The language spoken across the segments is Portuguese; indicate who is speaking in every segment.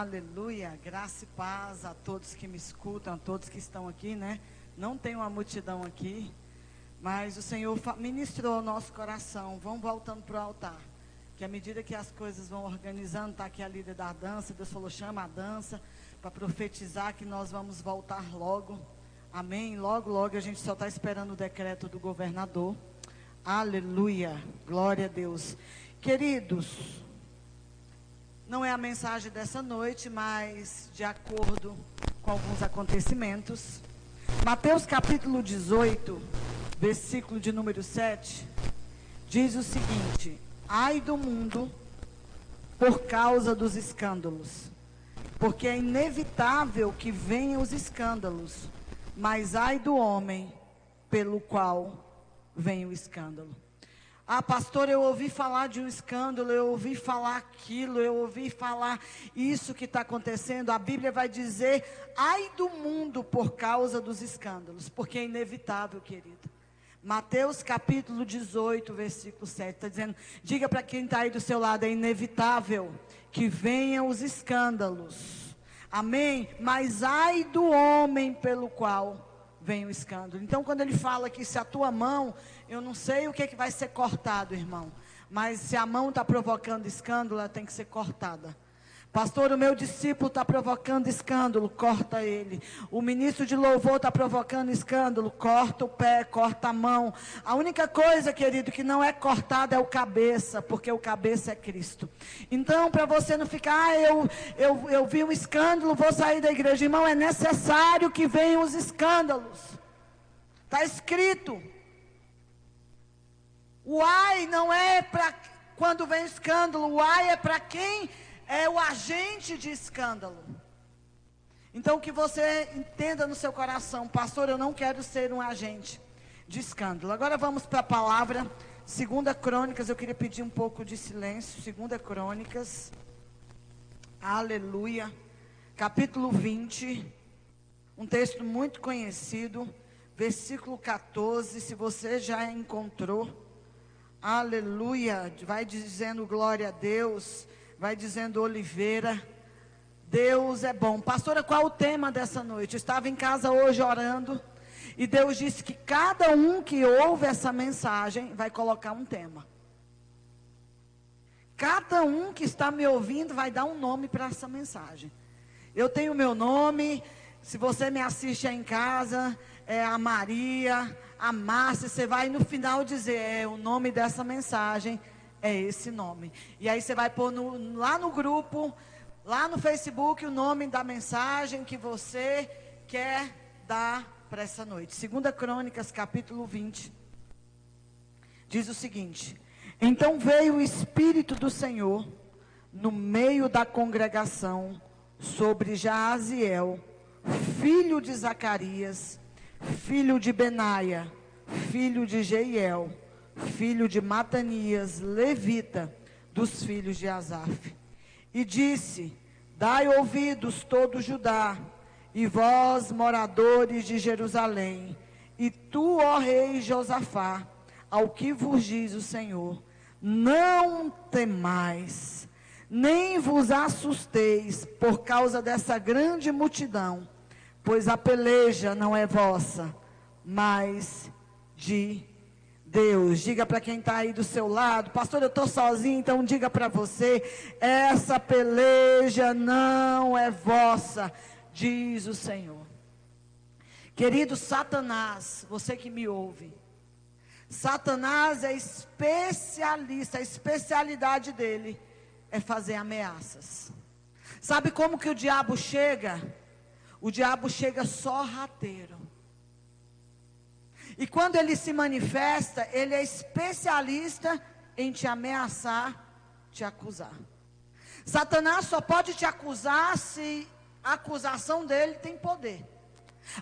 Speaker 1: Aleluia, graça e paz a todos que me escutam, a todos que estão aqui, né? Não tem uma multidão aqui, mas o Senhor ministrou o nosso coração. Vamos voltando para o altar. Que à medida que as coisas vão organizando, está aqui a líder da dança, Deus falou, chama a dança, para profetizar que nós vamos voltar logo. Amém? Logo, logo a gente só está esperando o decreto do governador. Aleluia, glória a Deus. Queridos, não é a mensagem dessa noite, mas de acordo com alguns acontecimentos. Mateus capítulo 18, versículo de número 7, diz o seguinte: Ai do mundo por causa dos escândalos, porque é inevitável que venham os escândalos, mas ai do homem pelo qual vem o escândalo. Ah, pastor, eu ouvi falar de um escândalo, eu ouvi falar aquilo, eu ouvi falar isso que está acontecendo. A Bíblia vai dizer, ai do mundo por causa dos escândalos, porque é inevitável, querido. Mateus capítulo 18, versículo 7, está dizendo: diga para quem está aí do seu lado, é inevitável que venham os escândalos. Amém? Mas ai do homem pelo qual vem o escândalo. Então, quando ele fala que se a tua mão, eu não sei o que, é que vai ser cortado, irmão, mas se a mão está provocando escândalo, ela tem que ser cortada. Pastor, o meu discípulo está provocando escândalo, corta ele. O ministro de louvor está provocando escândalo, corta o pé, corta a mão. A única coisa, querido, que não é cortada é o cabeça, porque o cabeça é Cristo. Então, para você não ficar, ah, eu, eu, eu vi um escândalo, vou sair da igreja. Irmão, é necessário que venham os escândalos. Está escrito. O ai não é para quando vem escândalo, o ai é para quem é o agente de escândalo. Então, que você entenda no seu coração, pastor, eu não quero ser um agente de escândalo. Agora vamos para a palavra, segunda Crônicas, eu queria pedir um pouco de silêncio, segunda Crônicas, aleluia, capítulo 20, um texto muito conhecido, versículo 14, se você já encontrou, aleluia, vai dizendo glória a Deus, vai dizendo Oliveira. Deus é bom. Pastora, qual o tema dessa noite? Eu estava em casa hoje orando. E Deus disse que cada um que ouve essa mensagem vai colocar um tema. Cada um que está me ouvindo vai dar um nome para essa mensagem. Eu tenho meu nome. Se você me assiste aí em casa, é a Maria, a Márcia, você vai no final dizer é o nome dessa mensagem é esse nome. E aí você vai pôr no, lá no grupo, lá no Facebook, o nome da mensagem que você quer dar para essa noite. Segunda Crônicas, capítulo 20. Diz o seguinte: Então veio o Espírito do Senhor no meio da congregação sobre Jaaziel, filho de Zacarias, filho de Benaia, filho de Jeiel filho de Matanias, levita, dos filhos de Asaf. E disse: Dai ouvidos todo Judá, e vós, moradores de Jerusalém, e tu, ó rei Josafá, ao que vos diz o Senhor, não temais, nem vos assusteis por causa dessa grande multidão, pois a peleja não é vossa, mas de Deus. Diga para quem está aí do seu lado, pastor, eu estou sozinho, então diga para você: essa peleja não é vossa, diz o Senhor. Querido Satanás, você que me ouve, Satanás é especialista, a especialidade dele é fazer ameaças. Sabe como que o diabo chega? O diabo chega só rateiro. E quando ele se manifesta, ele é especialista em te ameaçar, te acusar. Satanás só pode te acusar se a acusação dele tem poder.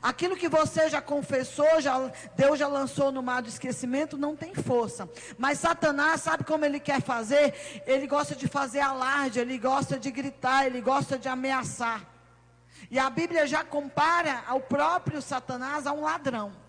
Speaker 1: Aquilo que você já confessou, já, Deus já lançou no mar do esquecimento, não tem força. Mas Satanás sabe como ele quer fazer? Ele gosta de fazer alarde, ele gosta de gritar, ele gosta de ameaçar. E a Bíblia já compara ao próprio Satanás a um ladrão.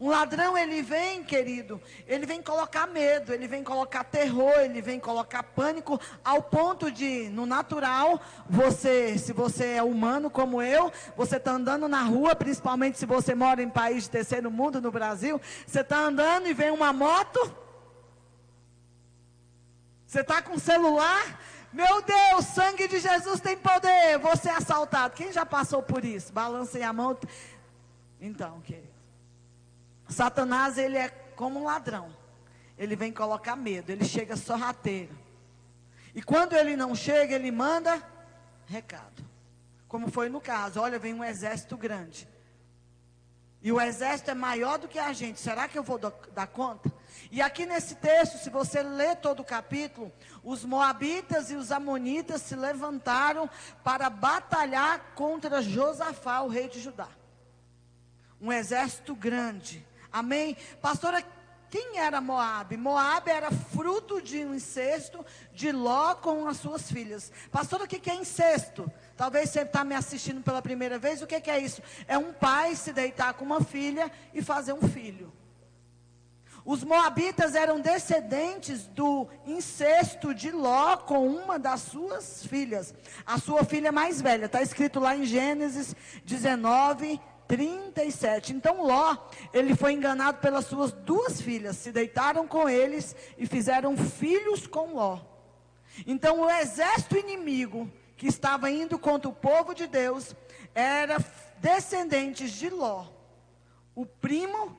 Speaker 1: Um ladrão, ele vem, querido, ele vem colocar medo, ele vem colocar terror, ele vem colocar pânico, ao ponto de, no natural, você, se você é humano como eu, você está andando na rua, principalmente se você mora em país de terceiro mundo, no Brasil, você está andando e vem uma moto, você está com celular, meu Deus, sangue de Jesus tem poder, você é assaltado. Quem já passou por isso? Balancem a mão. Então, querido. Satanás, ele é como um ladrão. Ele vem colocar medo, ele chega sorrateiro. E quando ele não chega, ele manda recado. Como foi no caso, olha, vem um exército grande. E o exército é maior do que a gente. Será que eu vou dar conta? E aqui nesse texto, se você ler todo o capítulo, os moabitas e os amonitas se levantaram para batalhar contra Josafá, o rei de Judá. Um exército grande. Amém? Pastora, quem era Moab? Moab era fruto de um incesto de Ló com as suas filhas. Pastora, o que é incesto? Talvez você está me assistindo pela primeira vez. O que é isso? É um pai se deitar com uma filha e fazer um filho. Os moabitas eram descendentes do incesto de Ló com uma das suas filhas, a sua filha mais velha. Está escrito lá em Gênesis 19, 37. Então Ló, ele foi enganado pelas suas duas filhas, se deitaram com eles e fizeram filhos com Ló. Então o exército inimigo que estava indo contra o povo de Deus era descendentes de Ló, o primo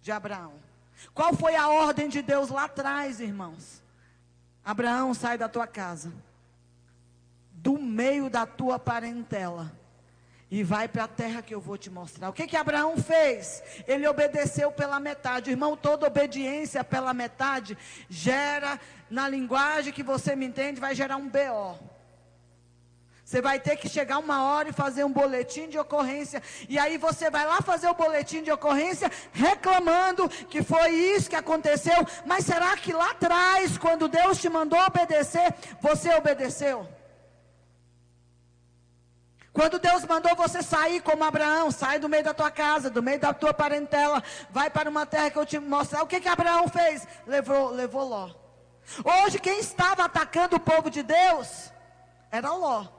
Speaker 1: de Abraão. Qual foi a ordem de Deus lá atrás, irmãos? Abraão, sai da tua casa, do meio da tua parentela e vai para a terra que eu vou te mostrar. O que que Abraão fez? Ele obedeceu pela metade. Irmão, toda obediência pela metade gera, na linguagem que você me entende, vai gerar um BO. Você vai ter que chegar uma hora e fazer um boletim de ocorrência. E aí você vai lá fazer o boletim de ocorrência reclamando que foi isso que aconteceu. Mas será que lá atrás, quando Deus te mandou obedecer, você obedeceu? Quando Deus mandou você sair como Abraão, sai do meio da tua casa, do meio da tua parentela, vai para uma terra que eu te mostrar. O que que Abraão fez? Levou, levou Ló. Hoje quem estava atacando o povo de Deus era Ló.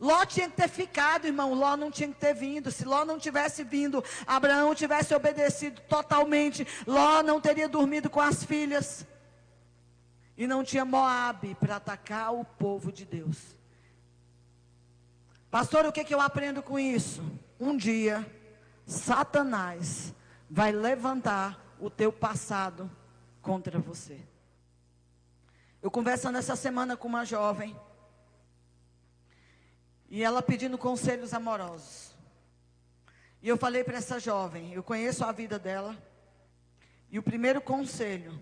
Speaker 1: Ló tinha que ter ficado, irmão. Ló não tinha que ter vindo. Se Ló não tivesse vindo, Abraão tivesse obedecido totalmente, Ló não teria dormido com as filhas. E não tinha Moabe para atacar o povo de Deus. Pastor, o que, que eu aprendo com isso? Um dia, Satanás vai levantar o teu passado contra você. Eu conversando essa semana com uma jovem. E ela pedindo conselhos amorosos. E eu falei para essa jovem, eu conheço a vida dela. E o primeiro conselho,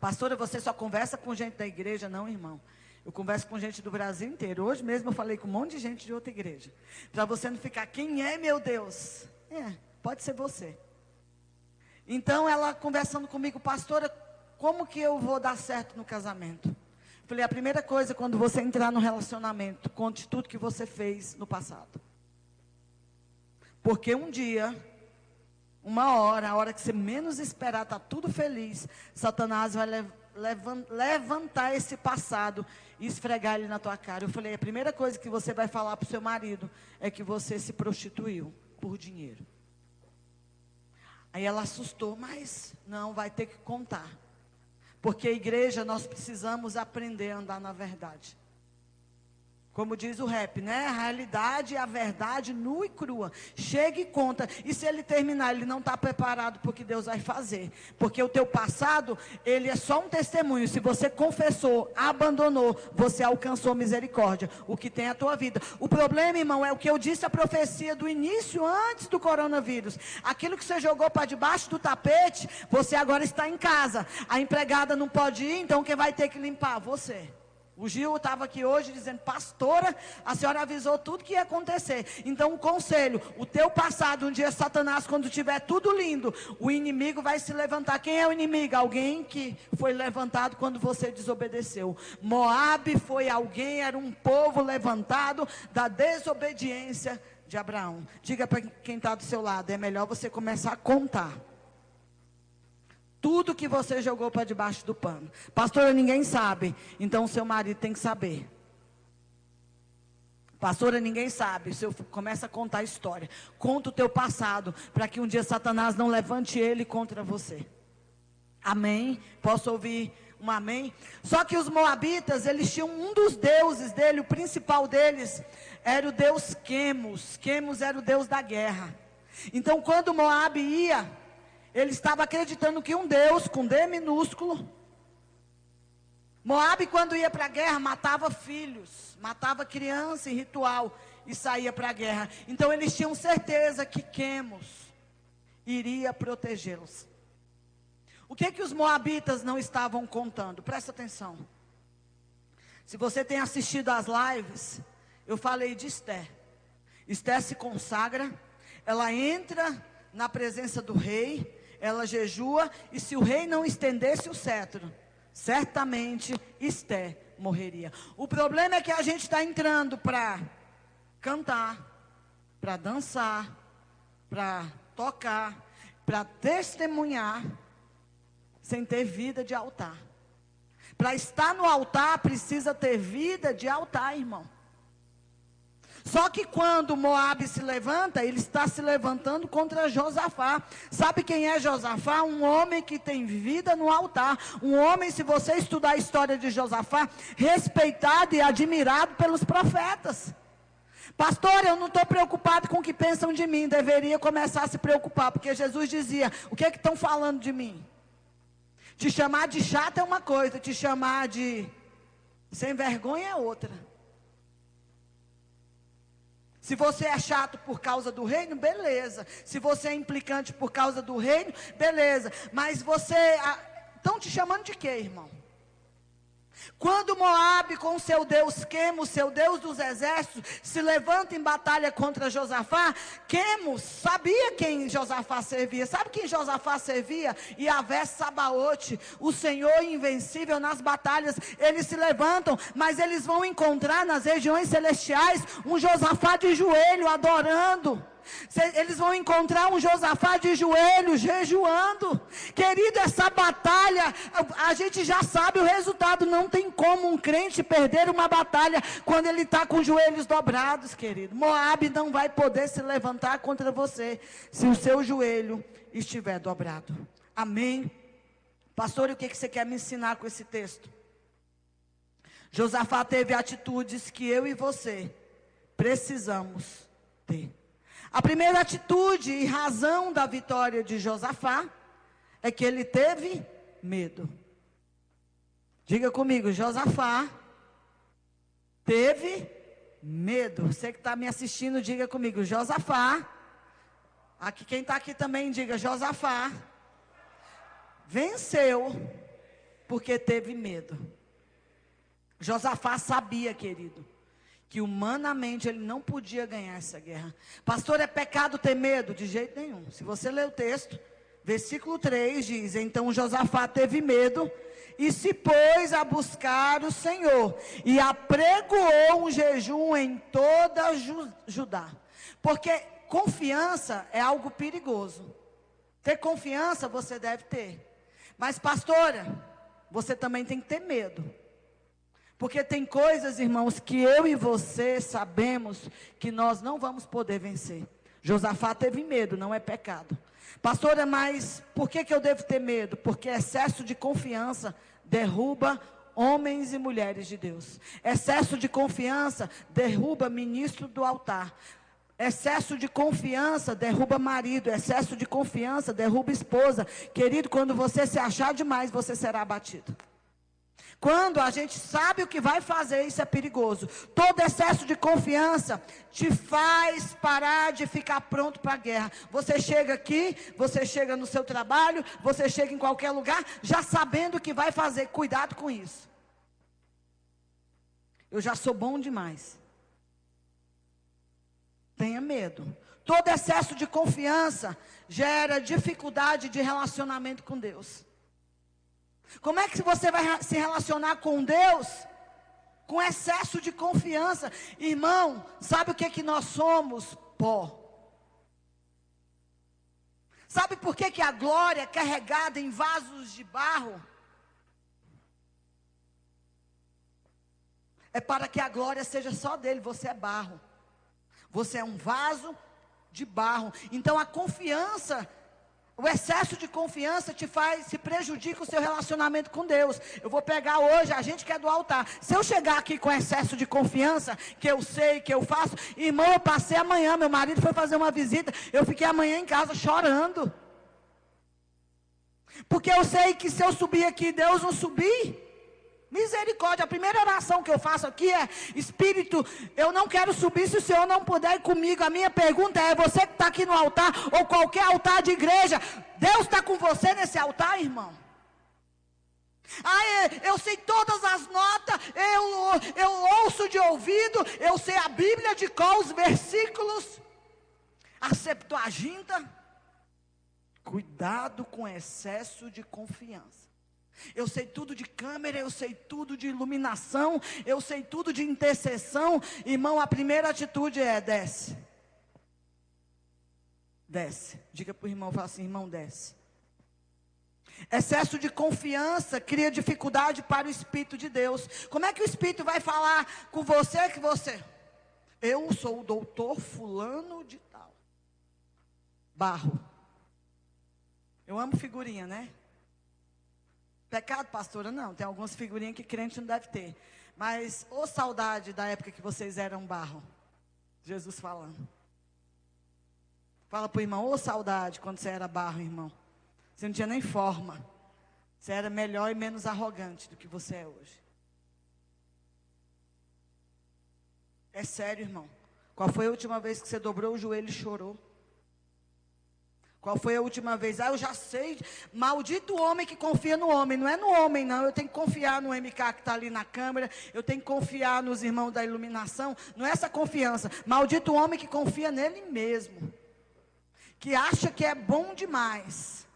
Speaker 1: pastora, você só conversa com gente da igreja, não, irmão. Eu converso com gente do Brasil inteiro. Hoje mesmo eu falei com um monte de gente de outra igreja. Para você não ficar, quem é meu Deus? É, pode ser você. Então ela conversando comigo, pastora, como que eu vou dar certo no casamento? Falei, a primeira coisa, quando você entrar no relacionamento, conte tudo que você fez no passado. Porque um dia, uma hora, a hora que você menos esperar, está tudo feliz, Satanás vai levantar esse passado e esfregar ele na tua cara. Eu falei, a primeira coisa que você vai falar para o seu marido é que você se prostituiu por dinheiro. Aí ela assustou, mas não, vai ter que contar. Porque a igreja nós precisamos aprender a andar na verdade. Como diz o rap, né? A realidade é a verdade nua e crua. Chega e conta. E se ele terminar, ele não está preparado para o que Deus vai fazer. Porque o teu passado, ele é só um testemunho. Se você confessou, abandonou, você alcançou misericórdia. O que tem a tua vida. O problema, irmão, é o que eu disse a profecia do início, antes do coronavírus. Aquilo que você jogou para debaixo do tapete, você agora está em casa. A empregada não pode ir, então quem vai ter que limpar? Você. O Gil estava aqui hoje dizendo, pastora, a senhora avisou tudo que ia acontecer. Então, um conselho: o teu passado, um dia Satanás, quando tiver tudo lindo, o inimigo vai se levantar. Quem é o inimigo? Alguém que foi levantado quando você desobedeceu. Moabe foi alguém, era um povo levantado da desobediência de Abraão. Diga para quem está do seu lado: é melhor você começar a contar. Tudo que você jogou para debaixo do pano. Pastora, ninguém sabe. Então seu marido tem que saber. Pastora, ninguém sabe. Se eu começa a contar a história, conta o teu passado, para que um dia Satanás não levante ele contra você. Amém? Posso ouvir um amém? Só que os moabitas, eles tinham um dos deuses dele, o principal deles era o deus Quemos. Quemos era o deus da guerra. Então, quando Moab ia, ele estava acreditando que um Deus com D minúsculo. Moab, quando ia para a guerra, matava filhos, matava criança em ritual e saía para a guerra. Então eles tinham certeza que Quemos iria protegê-los. O que que os moabitas não estavam contando? Presta atenção. Se você tem assistido às lives, eu falei de Esther. Esther se consagra, ela entra na presença do rei, ela jejua, e se o rei não estendesse o cetro, certamente Esté morreria. O problema é que a gente está entrando para cantar, para dançar, para tocar, para testemunhar, sem ter vida de altar. Para estar no altar precisa ter vida de altar, irmão. Só que quando Moab se levanta, ele está se levantando contra Josafá. Sabe quem é Josafá? Um homem que tem vida no altar. Um homem, se você estudar a história de Josafá, respeitado e admirado pelos profetas. Pastor, eu não estou preocupado com o que pensam de mim. Deveria começar a se preocupar, porque Jesus dizia: O que é que estão falando de mim? Te chamar de chato é uma coisa, te chamar de sem vergonha é outra. Se você é chato por causa do reino, beleza. Se você é implicante por causa do reino, beleza. Mas você. Estão te chamando de quê, irmão? Quando Moabe com seu Deus Quemos, seu Deus dos exércitos, se levanta em batalha contra Josafá, Quemos sabia quem Josafá servia. Sabe quem Josafá servia? Yahvé Sabaote, o Senhor invencível nas batalhas. Eles se levantam, mas eles vão encontrar nas regiões celestiais um Josafá de joelho adorando. Eles vão encontrar um Josafá de joelhos, jejuando. Querido, essa batalha, a gente já sabe o resultado. Não tem como um crente perder uma batalha quando ele está com os joelhos dobrados, querido. Moab não vai poder se levantar contra você se o seu joelho estiver dobrado. Amém? Pastor, o que você quer me ensinar com esse texto? Josafá teve atitudes que eu e você precisamos ter. A primeira atitude e razão da vitória de Josafá é que ele teve medo. Diga comigo, Josafá teve medo. Você que está me assistindo, diga comigo, Josafá. Aqui quem está aqui também diga, Josafá venceu porque teve medo. Josafá sabia, querido que humanamente ele não podia ganhar essa guerra. Pastor, é pecado ter medo? De jeito nenhum. Se você ler o texto, versículo 3 diz: Então Josafá teve medo e se pôs a buscar o Senhor e apregoou um jejum em toda Judá. Porque confiança é algo perigoso. Ter confiança você deve ter. Mas, pastora, você também tem que ter medo. Porque tem coisas, irmãos, que eu e você sabemos que nós não vamos poder vencer. Josafá teve medo, não é pecado. Pastora, mas por que, que eu devo ter medo? Porque excesso de confiança derruba homens e mulheres de Deus. Excesso de confiança derruba ministro do altar. Excesso de confiança derruba marido, excesso de confiança derruba esposa. Querido, quando você se achar demais, você será abatido. Quando a gente sabe o que vai fazer, isso é perigoso. Todo excesso de confiança te faz parar de ficar pronto para a guerra. Você chega aqui, você chega no seu trabalho, você chega em qualquer lugar, já sabendo o que vai fazer. Cuidado com isso. Eu já sou bom demais. Tenha medo. Todo excesso de confiança gera dificuldade de relacionamento com Deus. Como é que você vai se relacionar com Deus? Com excesso de confiança. Irmão, sabe o que, é que nós somos? pó. Sabe por que, que a glória é carregada em vasos de barro? É para que a glória seja só dele, você é barro. Você é um vaso de barro. Então a confiança o excesso de confiança te faz, se prejudica o seu relacionamento com Deus. Eu vou pegar hoje, a gente que é do altar. Se eu chegar aqui com excesso de confiança, que eu sei, que eu faço, irmão, eu passei amanhã, meu marido foi fazer uma visita, eu fiquei amanhã em casa chorando. Porque eu sei que se eu subir aqui, Deus não subir. Misericórdia, a primeira oração que eu faço aqui é: Espírito, eu não quero subir se o Senhor não puder ir comigo. A minha pergunta é: você que está aqui no altar, ou qualquer altar de igreja, Deus está com você nesse altar, irmão? Ah, é, eu sei todas as notas, eu, eu ouço de ouvido, eu sei a Bíblia de qual os versículos, a Septuaginta. Cuidado com excesso de confiança. Eu sei tudo de câmera, eu sei tudo de iluminação, eu sei tudo de intercessão. Irmão, a primeira atitude é desce. Desce. Diga para o irmão, fala assim, irmão, desce. Excesso de confiança cria dificuldade para o Espírito de Deus. Como é que o Espírito vai falar com você que você? Eu sou o doutor fulano de tal. Barro. Eu amo figurinha, né? Pecado, pastora? Não, tem algumas figurinhas que crente não deve ter. Mas, ô saudade da época que vocês eram barro. Jesus falando. Fala para o irmão, ô saudade quando você era barro, irmão. Você não tinha nem forma. Você era melhor e menos arrogante do que você é hoje. É sério, irmão. Qual foi a última vez que você dobrou o joelho e chorou? Qual foi a última vez? Ah, eu já sei. Maldito homem que confia no homem. Não é no homem, não. Eu tenho que confiar no MK que está ali na câmera. Eu tenho que confiar nos irmãos da iluminação. Não é essa confiança. Maldito homem que confia nele mesmo. Que acha que é bom demais.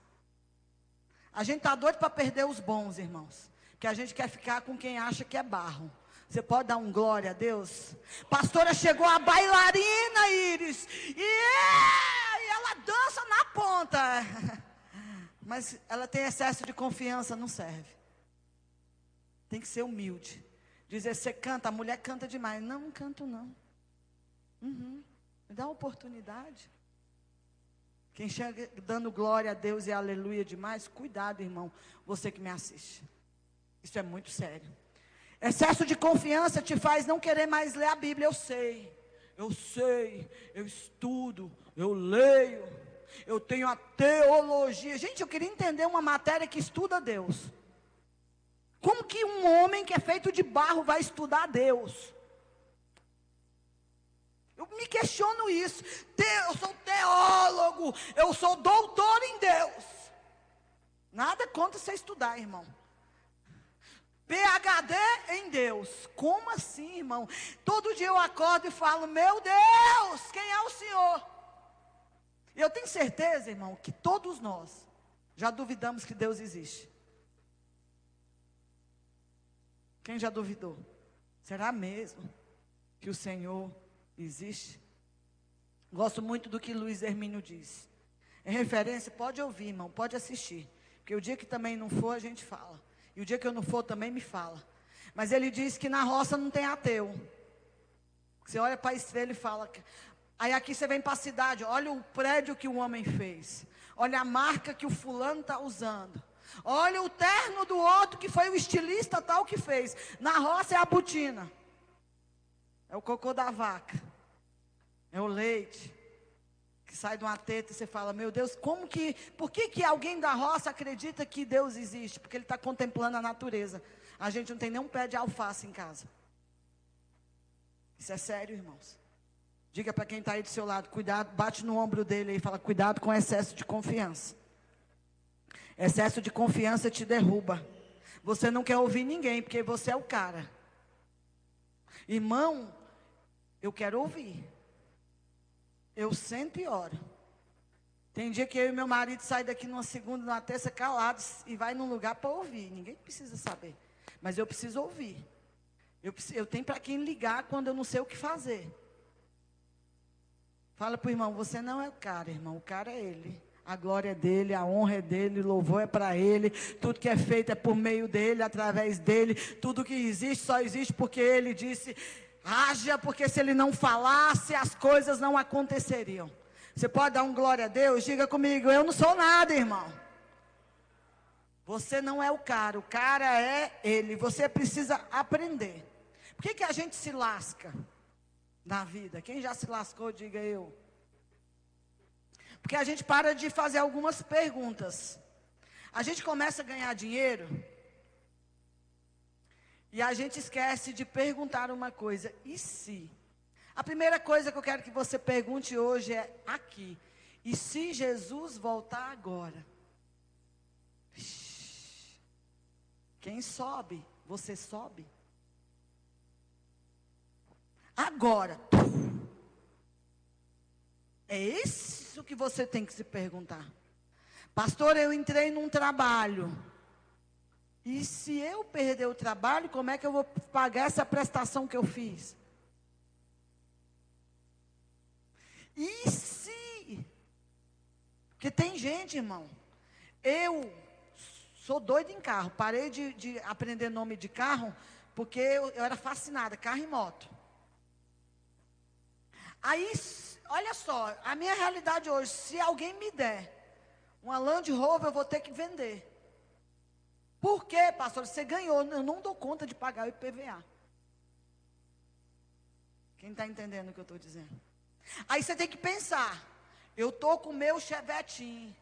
Speaker 1: A gente está doido para perder os bons, irmãos. Que a gente quer ficar com quem acha que é barro. Você pode dar um glória a Deus? Pastora chegou a bailarina, Iris. E, é, ela dança na ponta. Mas ela tem excesso de confiança, não serve. Tem que ser humilde. Dizer, você canta, a mulher canta demais. Não, não canto não. Uhum. Me dá uma oportunidade. Quem chega dando glória a Deus e aleluia demais, cuidado, irmão, você que me assiste. Isso é muito sério. Excesso de confiança te faz não querer mais ler a Bíblia. Eu sei, eu sei, eu estudo, eu leio, eu tenho a teologia. Gente, eu queria entender uma matéria que estuda Deus. Como que um homem que é feito de barro vai estudar Deus? Eu me questiono isso. Eu sou teólogo, eu sou doutor em Deus. Nada contra você estudar, irmão. PHD em Deus. Como assim, irmão? Todo dia eu acordo e falo: Meu Deus, quem é o Senhor? Eu tenho certeza, irmão, que todos nós já duvidamos que Deus existe. Quem já duvidou? Será mesmo que o Senhor existe? Gosto muito do que Luiz Hermínio disse. Em referência, pode ouvir, irmão, pode assistir. Porque o dia que também não for, a gente fala. E o dia que eu não for também me fala. Mas ele diz que na roça não tem ateu. Você olha para a estrela e fala. Aí aqui você vem para a cidade, olha o prédio que o homem fez. Olha a marca que o fulano está usando. Olha o terno do outro que foi o estilista tal que fez. Na roça é a botina. É o cocô da vaca. É o leite que sai de uma teta e você fala, meu Deus, como que, por que, que alguém da roça acredita que Deus existe? Porque ele está contemplando a natureza. A gente não tem nem um pé de alface em casa. Isso é sério, irmãos. Diga para quem está aí do seu lado, cuidado, bate no ombro dele e fala, cuidado com excesso de confiança. Excesso de confiança te derruba. Você não quer ouvir ninguém, porque você é o cara. Irmão, eu quero ouvir. Eu sento e oro. Tem dia que eu e meu marido saem daqui numa segunda, numa terça calados e vai num lugar para ouvir. Ninguém precisa saber. Mas eu preciso ouvir. Eu, eu tenho para quem ligar quando eu não sei o que fazer. Fala para o irmão, você não é o cara, irmão, o cara é ele. A glória é dele, a honra é dele, o louvor é para ele. Tudo que é feito é por meio dele, através dele. Tudo que existe só existe porque ele disse: haja, porque se ele não falasse, as coisas não aconteceriam. Você pode dar um glória a Deus? Diga comigo, eu não sou nada, irmão. Você não é o cara, o cara é ele. Você precisa aprender. Por que, que a gente se lasca na vida? Quem já se lascou, diga eu. Porque a gente para de fazer algumas perguntas. A gente começa a ganhar dinheiro. E a gente esquece de perguntar uma coisa: e se? A primeira coisa que eu quero que você pergunte hoje é aqui: e se Jesus voltar agora? Quem sobe? Você sobe? Agora. É isso que você tem que se perguntar. Pastor, eu entrei num trabalho. E se eu perder o trabalho, como é que eu vou pagar essa prestação que eu fiz? E se? Porque tem gente, irmão. Eu sou doido em carro. Parei de, de aprender nome de carro porque eu, eu era fascinada, carro e moto. Aí olha só, a minha realidade hoje, se alguém me der uma Land Rover, eu vou ter que vender. Por quê, pastor? Você ganhou, eu não dou conta de pagar o IPVA. Quem está entendendo o que eu estou dizendo? Aí você tem que pensar, eu estou com o meu chevetinho,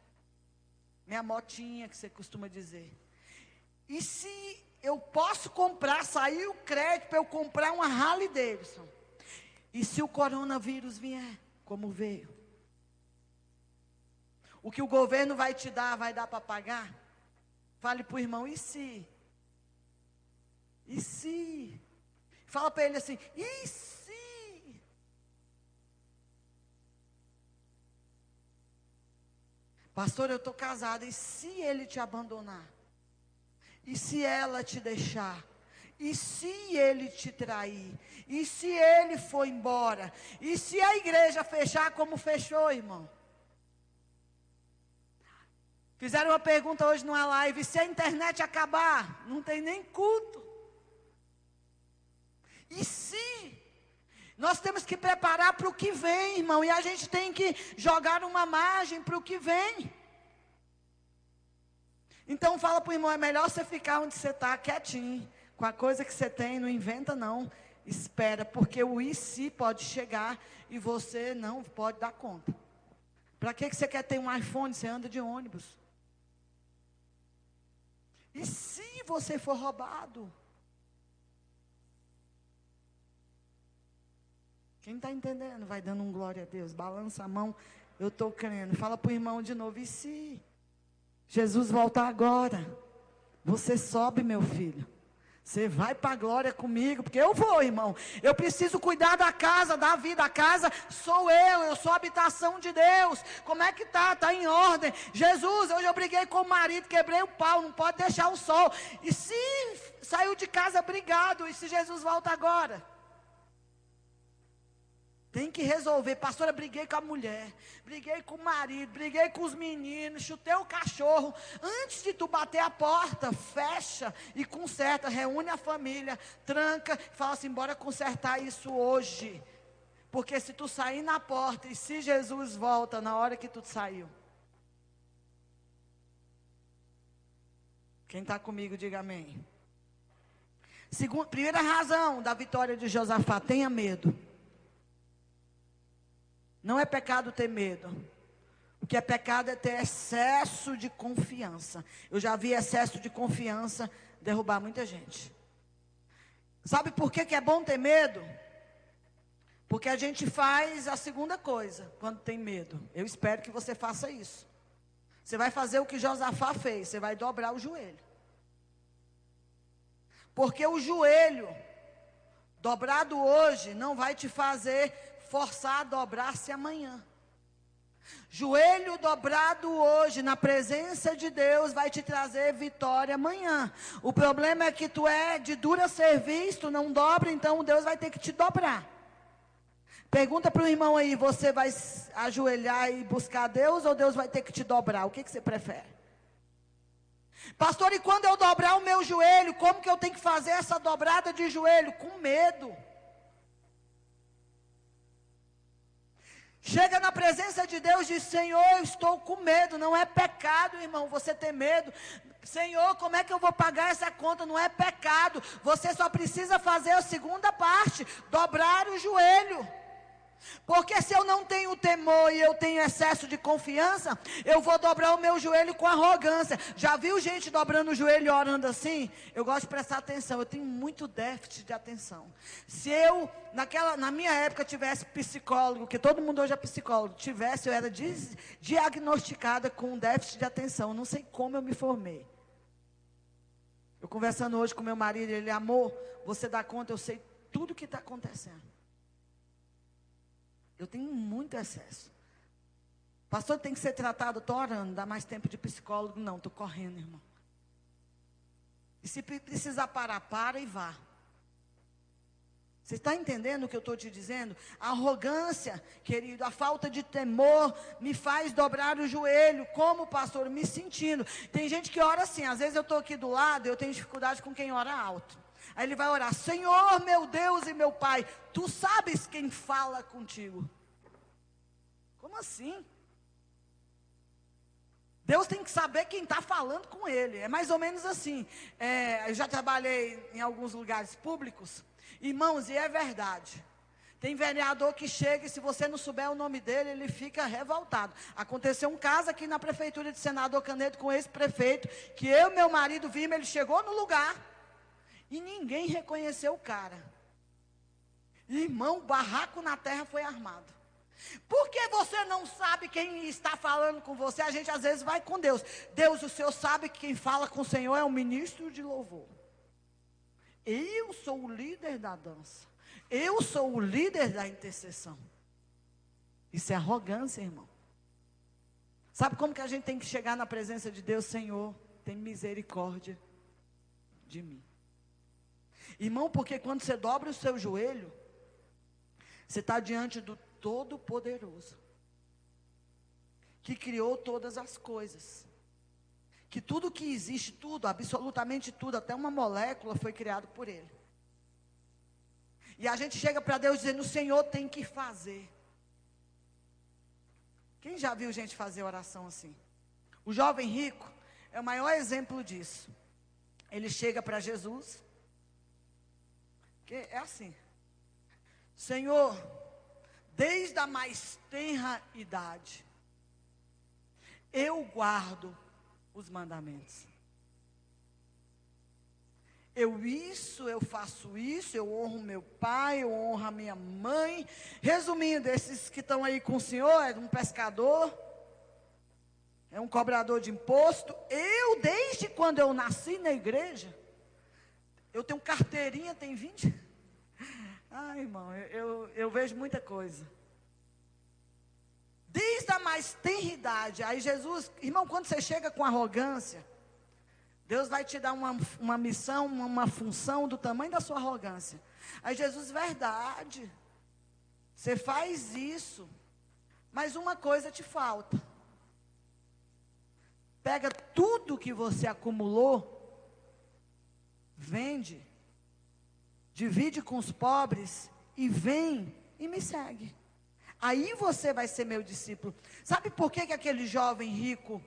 Speaker 1: minha motinha, que você costuma dizer. E se eu posso comprar, sair o crédito para eu comprar uma Harley Davidson? E se o coronavírus vier? como veio. O que o governo vai te dar, vai dar para pagar? Fale para o irmão, e se? E se? Fala para ele assim, e se? Pastor, eu estou casada, e se ele te abandonar? E se ela te deixar? E se ele te trair? E se ele for embora? E se a igreja fechar como fechou, irmão? Fizeram uma pergunta hoje numa live: se a internet acabar, não tem nem culto. E se? Nós temos que preparar para o que vem, irmão, e a gente tem que jogar uma margem para o que vem. Então fala para o irmão, é melhor você ficar onde você está, quietinho com a coisa que você tem, não inventa não. Espera, porque o e se pode chegar e você não pode dar conta. Para que, que você quer ter um iPhone? Você anda de ônibus. E se você for roubado? Quem está entendendo? Vai dando um glória a Deus. Balança a mão. Eu estou crendo. Fala para o irmão de novo. E se Jesus voltar agora? Você sobe, meu filho. Você vai para a glória comigo, porque eu vou, irmão. Eu preciso cuidar da casa, da vida. A casa sou eu, eu sou a habitação de Deus. Como é que tá? Tá em ordem. Jesus, hoje eu briguei com o marido, quebrei o pau, não pode deixar o sol. E se saiu de casa brigado, e se Jesus volta agora? Tem que resolver. Pastora, briguei com a mulher, briguei com o marido, briguei com os meninos, chutei o cachorro. Antes de tu bater a porta, fecha e conserta, reúne a família, tranca, fala assim: bora consertar isso hoje. Porque se tu sair na porta e se Jesus volta na hora que tu saiu. Quem está comigo, diga amém. Segunda, primeira razão da vitória de Josafá: tenha medo. Não é pecado ter medo. O que é pecado é ter excesso de confiança. Eu já vi excesso de confiança derrubar muita gente. Sabe por que, que é bom ter medo? Porque a gente faz a segunda coisa quando tem medo. Eu espero que você faça isso. Você vai fazer o que Josafá fez, você vai dobrar o joelho. Porque o joelho dobrado hoje não vai te fazer forçar a dobrar-se amanhã. Joelho dobrado hoje na presença de Deus vai te trazer vitória amanhã. O problema é que tu é de dura serviço, tu não dobra, então Deus vai ter que te dobrar. Pergunta para o irmão aí: você vai ajoelhar e buscar Deus ou Deus vai ter que te dobrar? O que, que você prefere? Pastor, e quando eu dobrar o meu joelho, como que eu tenho que fazer essa dobrada de joelho? Com medo. Chega na presença de Deus e diz: Senhor, eu estou com medo. Não é pecado, irmão, você ter medo. Senhor, como é que eu vou pagar essa conta? Não é pecado. Você só precisa fazer a segunda parte: dobrar o joelho. Porque se eu não tenho temor e eu tenho excesso de confiança, eu vou dobrar o meu joelho com arrogância. Já viu gente dobrando o joelho e orando assim? Eu gosto de prestar atenção, eu tenho muito déficit de atenção. Se eu, naquela, na minha época, tivesse psicólogo, que todo mundo hoje é psicólogo, tivesse, eu era diagnosticada com déficit de atenção. Não sei como eu me formei. Eu conversando hoje com meu marido, ele, amor, você dá conta, eu sei tudo o que está acontecendo. Eu tenho muito excesso. Pastor tem que ser tratado, estou orando, dá mais tempo de psicólogo? Não, estou correndo, irmão. E se precisar parar, para e vá. Você está entendendo o que eu estou te dizendo? A arrogância, querido, a falta de temor me faz dobrar o joelho, como pastor, me sentindo. Tem gente que ora assim, às vezes eu estou aqui do lado, eu tenho dificuldade com quem ora alto. Aí ele vai orar: Senhor, meu Deus e meu Pai, tu sabes quem fala contigo. Como assim? Deus tem que saber quem está falando com ele. É mais ou menos assim. É, eu já trabalhei em alguns lugares públicos. Irmãos, e é verdade. Tem vereador que chega e se você não souber o nome dele, ele fica revoltado. Aconteceu um caso aqui na prefeitura de Senador Canedo com esse prefeito, que eu e meu marido vimos, ele chegou no lugar. E ninguém reconheceu o cara. Irmão, o barraco na terra foi armado. Porque você não sabe quem está falando com você? A gente às vezes vai com Deus. Deus, o Senhor sabe que quem fala com o Senhor é o ministro de louvor. Eu sou o líder da dança. Eu sou o líder da intercessão. Isso é arrogância, irmão. Sabe como que a gente tem que chegar na presença de Deus, Senhor? Tem misericórdia de mim. Irmão, porque quando você dobra o seu joelho, você está diante do Todo-Poderoso, que criou todas as coisas. Que tudo que existe, tudo, absolutamente tudo, até uma molécula foi criado por Ele. E a gente chega para Deus dizendo: o Senhor tem que fazer. Quem já viu gente fazer oração assim? O jovem rico é o maior exemplo disso. Ele chega para Jesus é assim. Senhor, desde a mais tenra idade, eu guardo os mandamentos. Eu isso, eu faço isso, eu honro meu pai, eu honro a minha mãe. Resumindo, esses que estão aí com o senhor, é um pescador, é um cobrador de imposto. Eu, desde quando eu nasci na igreja, eu tenho carteirinha, tem 20. Ai, irmão, eu, eu, eu vejo muita coisa. Desde a mais tenridade. Aí Jesus, irmão, quando você chega com arrogância, Deus vai te dar uma, uma missão, uma, uma função do tamanho da sua arrogância. Aí Jesus, verdade. Você faz isso. Mas uma coisa te falta. Pega tudo que você acumulou, vende divide com os pobres e vem e me segue. Aí você vai ser meu discípulo. Sabe por que, que aquele jovem rico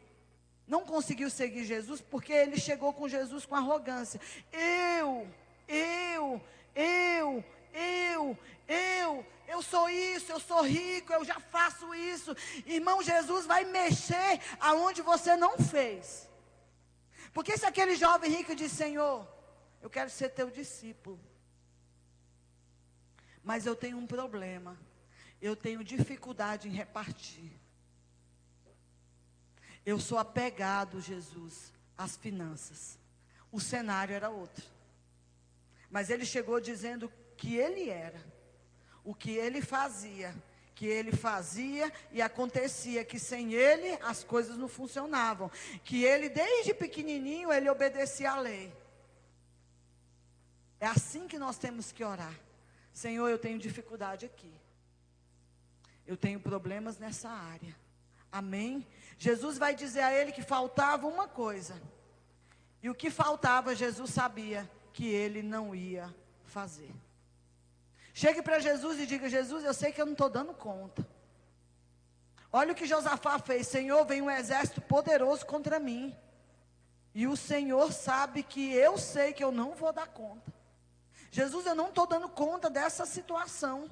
Speaker 1: não conseguiu seguir Jesus? Porque ele chegou com Jesus com arrogância. Eu, eu, eu, eu, eu, eu sou isso, eu sou rico, eu já faço isso. Irmão, Jesus vai mexer aonde você não fez. Porque se aquele jovem rico diz, Senhor, eu quero ser teu discípulo. Mas eu tenho um problema. Eu tenho dificuldade em repartir. Eu sou apegado, Jesus, às finanças. O cenário era outro. Mas ele chegou dizendo que ele era, o que ele fazia, que ele fazia e acontecia, que sem ele as coisas não funcionavam, que ele desde pequenininho ele obedecia à lei. É assim que nós temos que orar. Senhor, eu tenho dificuldade aqui. Eu tenho problemas nessa área. Amém? Jesus vai dizer a ele que faltava uma coisa. E o que faltava, Jesus sabia que ele não ia fazer. Chegue para Jesus e diga: Jesus, eu sei que eu não estou dando conta. Olha o que Josafá fez: Senhor, vem um exército poderoso contra mim. E o Senhor sabe que eu sei que eu não vou dar conta. Jesus, eu não estou dando conta dessa situação.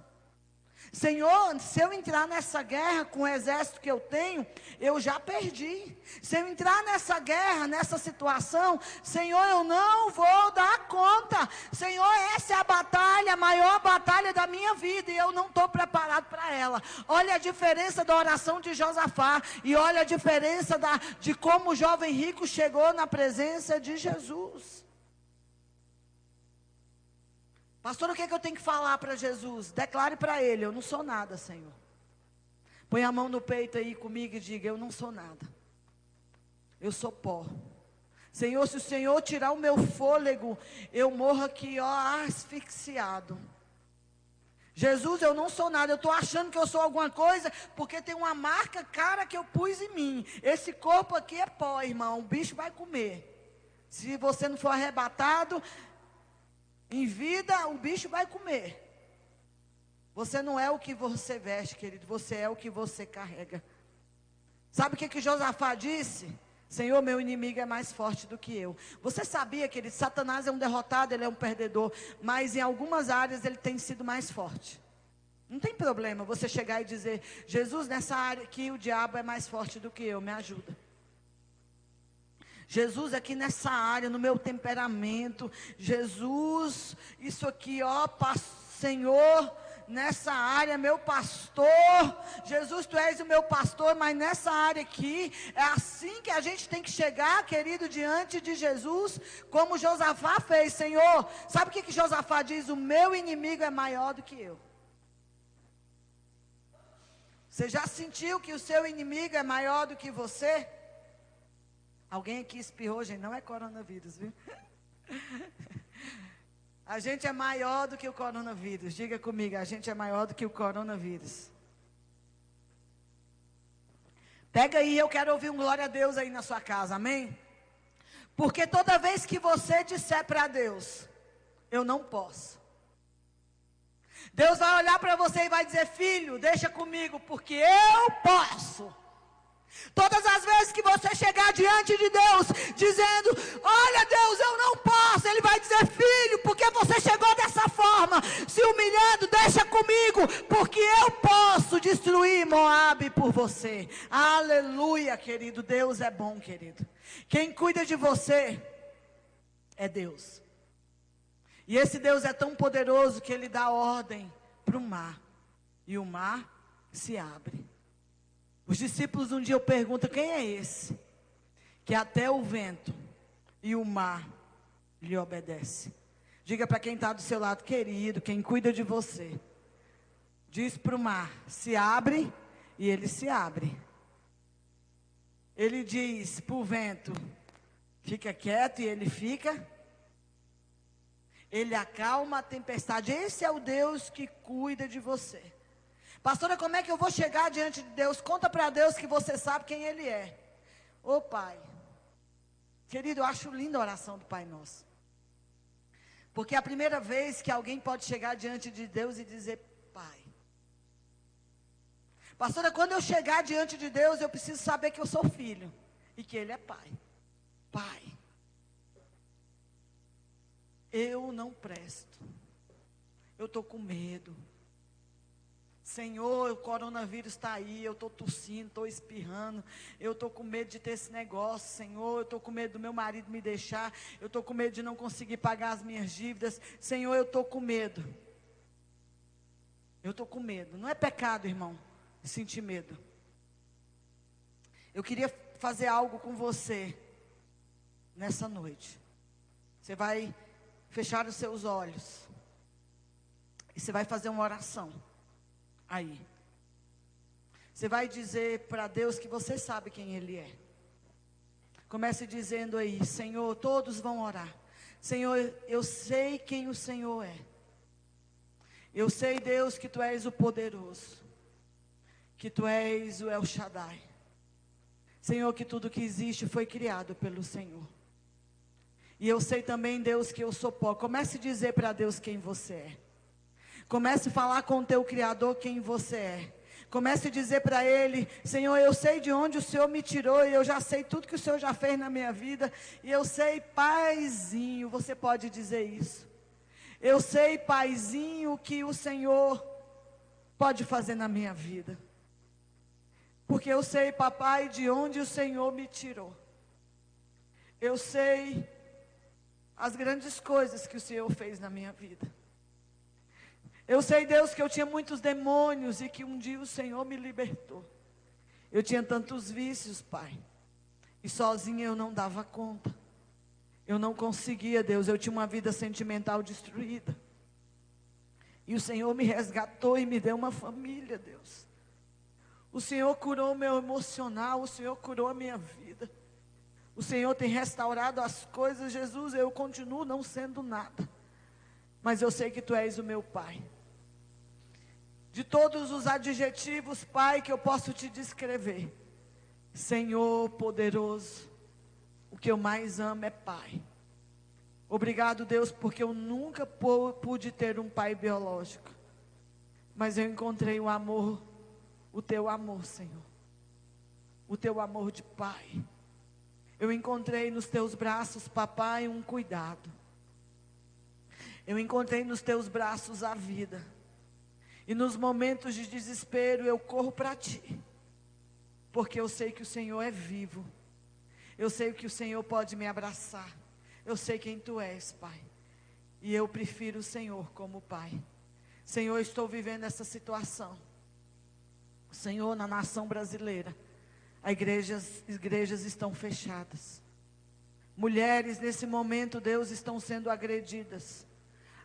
Speaker 1: Senhor, se eu entrar nessa guerra com o exército que eu tenho, eu já perdi. Se eu entrar nessa guerra, nessa situação, Senhor, eu não vou dar conta. Senhor, essa é a batalha, a maior batalha da minha vida, e eu não estou preparado para ela. Olha a diferença da oração de Josafá, e olha a diferença da, de como o jovem rico chegou na presença de Jesus. Pastor, o que, é que eu tenho que falar para Jesus? Declare para ele: Eu não sou nada, Senhor. Põe a mão no peito aí comigo e diga: Eu não sou nada. Eu sou pó. Senhor, se o Senhor tirar o meu fôlego, eu morro aqui, ó, asfixiado. Jesus, eu não sou nada, eu estou achando que eu sou alguma coisa, porque tem uma marca cara que eu pus em mim. Esse corpo aqui é pó, irmão, o bicho vai comer. Se você não for arrebatado, em vida, o bicho vai comer. Você não é o que você veste, querido. Você é o que você carrega. Sabe o que, que Josafá disse? Senhor, meu inimigo é mais forte do que eu. Você sabia, querido, Satanás é um derrotado, ele é um perdedor. Mas em algumas áreas ele tem sido mais forte. Não tem problema você chegar e dizer: Jesus, nessa área aqui o diabo é mais forte do que eu, me ajuda. Jesus aqui nessa área, no meu temperamento. Jesus, isso aqui, ó, Senhor, nessa área, meu pastor. Jesus, tu és o meu pastor, mas nessa área aqui, é assim que a gente tem que chegar, querido, diante de Jesus, como Josafá fez, Senhor. Sabe o que, que Josafá diz? O meu inimigo é maior do que eu. Você já sentiu que o seu inimigo é maior do que você? Alguém aqui espirrou, gente, não é coronavírus, viu? A gente é maior do que o coronavírus. Diga comigo, a gente é maior do que o coronavírus. Pega aí, eu quero ouvir um glória a Deus aí na sua casa, amém? Porque toda vez que você disser para Deus, eu não posso. Deus vai olhar para você e vai dizer: Filho, deixa comigo, porque eu posso. Todas as vezes que você chegar diante de Deus, dizendo: Olha, Deus, eu não posso, Ele vai dizer: Filho, porque você chegou dessa forma, se humilhando, deixa comigo, porque eu posso destruir Moabe por você. Aleluia, querido. Deus é bom, querido. Quem cuida de você é Deus. E esse Deus é tão poderoso que Ele dá ordem para o mar, e o mar se abre. Os discípulos um dia eu pergunto: quem é esse? Que até o vento e o mar lhe obedece. Diga para quem está do seu lado, querido, quem cuida de você. Diz para o mar: se abre, e ele se abre. Ele diz para o vento: fica quieto, e ele fica. Ele acalma a tempestade. Esse é o Deus que cuida de você. Pastora, como é que eu vou chegar diante de Deus? Conta para Deus que você sabe quem Ele é. Ô Pai. Querido, eu acho linda a oração do Pai Nosso. Porque é a primeira vez que alguém pode chegar diante de Deus e dizer, Pai. Pastora, quando eu chegar diante de Deus, eu preciso saber que eu sou filho e que Ele é Pai. Pai. Eu não presto. Eu estou com medo. Senhor, o coronavírus está aí, eu estou tossindo, estou espirrando, eu estou com medo de ter esse negócio, Senhor, eu estou com medo do meu marido me deixar, eu estou com medo de não conseguir pagar as minhas dívidas, Senhor, eu estou com medo. Eu estou com medo. Não é pecado, irmão, sentir medo. Eu queria fazer algo com você nessa noite. Você vai fechar os seus olhos e você vai fazer uma oração aí. Você vai dizer para Deus que você sabe quem Ele é. Comece dizendo aí, Senhor, todos vão orar. Senhor, eu sei quem o Senhor é. Eu sei, Deus, que Tu és o poderoso. que tu és o El Shaddai. Senhor, que tudo que existe foi criado pelo Senhor. E eu sei também, Deus, que eu sou pó. Comece a dizer para Deus quem você é. Comece a falar com o teu Criador quem você é. Comece a dizer para Ele: Senhor, eu sei de onde o Senhor me tirou, e eu já sei tudo que o Senhor já fez na minha vida, e eu sei, Paizinho, você pode dizer isso. Eu sei, Paizinho, que o Senhor pode fazer na minha vida. Porque eu sei, papai, de onde o Senhor me tirou. Eu sei as grandes coisas que o Senhor fez na minha vida. Eu sei, Deus, que eu tinha muitos demônios e que um dia o Senhor me libertou. Eu tinha tantos vícios, Pai. E sozinha eu não dava conta. Eu não conseguia, Deus. Eu tinha uma vida sentimental destruída. E o Senhor me resgatou e me deu uma família, Deus. O Senhor curou meu emocional, o Senhor curou a minha vida. O Senhor tem restaurado as coisas, Jesus. Eu continuo não sendo nada, mas eu sei que Tu és o meu Pai. De todos os adjetivos, Pai, que eu posso te descrever, Senhor poderoso, o que eu mais amo é Pai. Obrigado, Deus, porque eu nunca pude ter um pai biológico, mas eu encontrei o amor o teu amor, Senhor. O teu amor de pai. Eu encontrei nos teus braços, papai, um cuidado. Eu encontrei nos teus braços a vida. E nos momentos de desespero eu corro para ti. Porque eu sei que o Senhor é vivo. Eu sei que o Senhor pode me abraçar. Eu sei quem tu és, Pai. E eu prefiro o Senhor como Pai. Senhor, estou vivendo essa situação. Senhor, na nação brasileira, as igrejas, igrejas estão fechadas. Mulheres, nesse momento, Deus, estão sendo agredidas.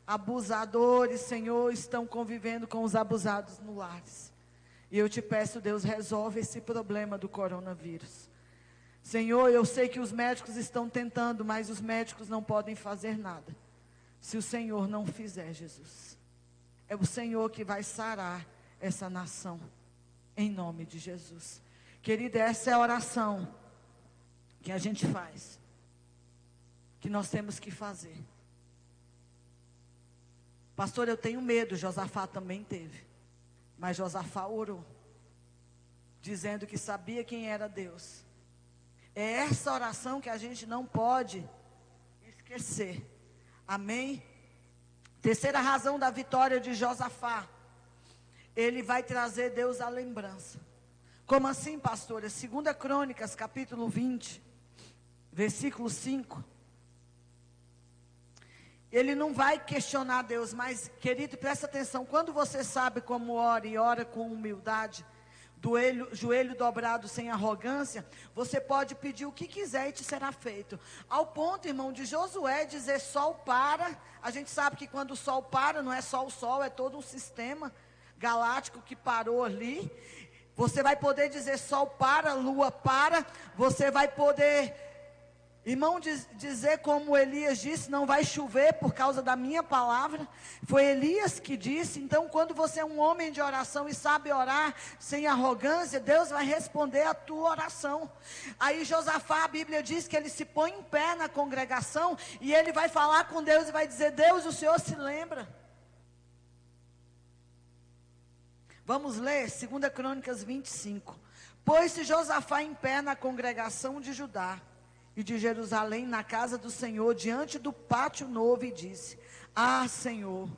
Speaker 1: Abusadores, Senhor, estão convivendo com os abusados no lares. E eu te peço, Deus, resolve esse problema do coronavírus. Senhor, eu sei que os médicos estão tentando, mas os médicos não podem fazer nada. Se o Senhor não fizer, Jesus. É o Senhor que vai sarar essa nação em nome de Jesus. Querida, essa é a oração que a gente faz, que nós temos que fazer. Pastor, eu tenho medo, Josafá também teve, mas Josafá orou, dizendo que sabia quem era Deus. É essa oração que a gente não pode esquecer. Amém? Terceira razão da vitória de Josafá ele vai trazer Deus à lembrança. Como assim, pastora? 2 Crônicas, capítulo 20, versículo 5. Ele não vai questionar Deus, mas, querido, presta atenção: quando você sabe como ora e ora com humildade, joelho, joelho dobrado sem arrogância, você pode pedir o que quiser e te será feito. Ao ponto, irmão, de Josué dizer sol para. A gente sabe que quando o sol para, não é só o sol, é todo um sistema galáctico que parou ali. Você vai poder dizer sol para, lua para. Você vai poder, irmão, diz, dizer como Elias disse: não vai chover por causa da minha palavra. Foi Elias que disse. Então, quando você é um homem de oração e sabe orar sem arrogância, Deus vai responder a tua oração. Aí Josafá, a Bíblia diz que ele se põe em pé na congregação e ele vai falar com Deus e vai dizer: Deus, o Senhor se lembra. Vamos ler 2 Crônicas 25. Pôs-se Josafá em pé na congregação de Judá e de Jerusalém, na casa do Senhor, diante do pátio novo, e disse: Ah, Senhor,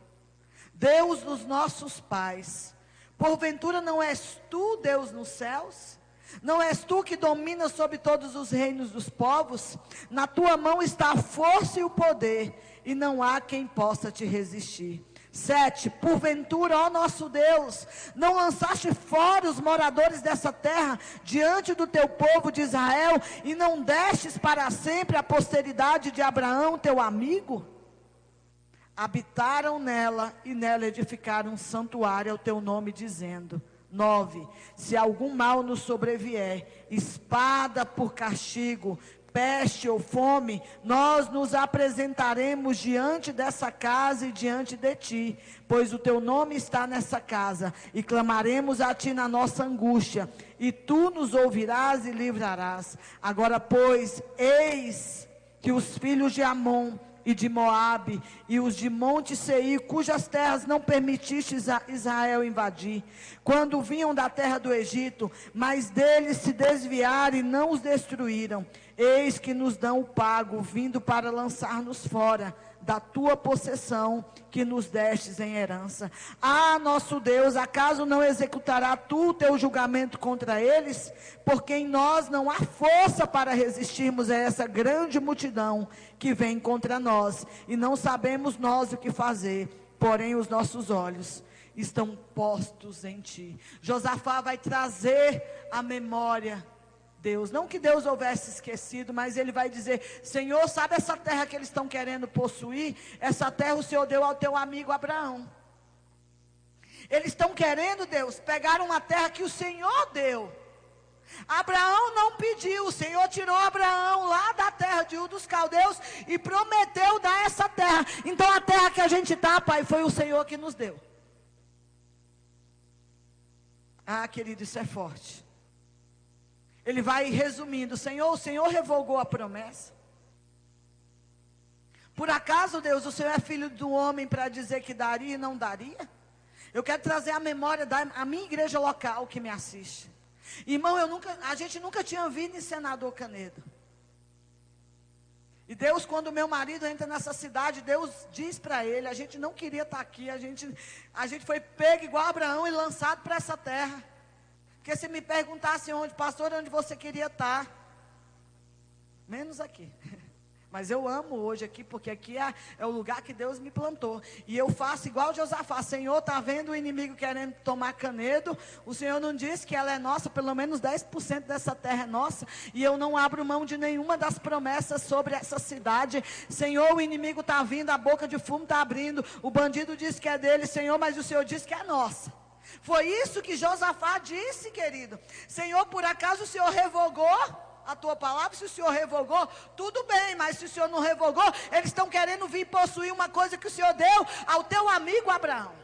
Speaker 1: Deus dos nossos pais, porventura não és tu, Deus nos céus? Não és tu que dominas sobre todos os reinos dos povos? Na tua mão está a força e o poder, e não há quem possa te resistir. 7. Porventura, ó nosso Deus, não lançaste fora os moradores dessa terra diante do teu povo de Israel e não destes para sempre a posteridade de Abraão, teu amigo? Habitaram nela e nela edificaram um santuário ao teu nome, dizendo: 9. Se algum mal nos sobrevier, espada por castigo, peste ou fome, nós nos apresentaremos diante dessa casa e diante de ti, pois o teu nome está nessa casa, e clamaremos a ti na nossa angústia, e tu nos ouvirás e livrarás. Agora, pois, eis que os filhos de Amon e de Moabe, e os de Monte Seir, cujas terras não permitiste Israel invadir, quando vinham da terra do Egito, mas deles se desviaram e não os destruíram. Eis que nos dão o pago, vindo para lançar-nos fora da tua possessão que nos destes em herança. Ah, nosso Deus, acaso não executará tu o teu julgamento contra eles? Porque em nós não há força para resistirmos a essa grande multidão que vem contra nós, e não sabemos nós o que fazer, porém os nossos olhos estão postos em ti. Josafá vai trazer a memória Deus. Não que Deus houvesse esquecido, mas ele vai dizer: Senhor, sabe essa terra que eles estão querendo possuir? Essa terra o Senhor deu ao teu amigo Abraão. Eles estão querendo, Deus, pegar uma terra que o Senhor deu. Abraão não pediu, o Senhor tirou Abraão lá da terra de um dos caldeus e prometeu dar essa terra. Então a terra que a gente está, Pai, foi o Senhor que nos deu. Ah, querido, isso é forte. Ele vai resumindo: Senhor, o Senhor revogou a promessa. Por acaso, Deus, o Senhor é filho do homem para dizer que daria e não daria? Eu quero trazer a memória da a minha igreja local que me assiste. Irmão, eu nunca, a gente nunca tinha vindo em Senador Canedo. E Deus, quando meu marido entra nessa cidade, Deus diz para ele: a gente não queria estar aqui, a gente, a gente foi pego igual Abraão e lançado para essa terra. Porque se me perguntasse onde, pastor, onde você queria estar, menos aqui. Mas eu amo hoje aqui, porque aqui é, é, o lugar que Deus me plantou. E eu faço igual Josafá. Senhor, está vendo o inimigo querendo tomar canedo? O Senhor não disse que ela é nossa, pelo menos 10% dessa terra é nossa. E eu não abro mão de nenhuma das promessas sobre essa cidade. Senhor, o inimigo está vindo, a boca de fumo está abrindo. O bandido disse que é dele, Senhor, mas o Senhor disse que é nossa. Foi isso que Josafá disse, querido. Senhor, por acaso o Senhor revogou a tua palavra? Se o Senhor revogou, tudo bem, mas se o Senhor não revogou, eles estão querendo vir possuir uma coisa que o Senhor deu ao teu amigo Abraão.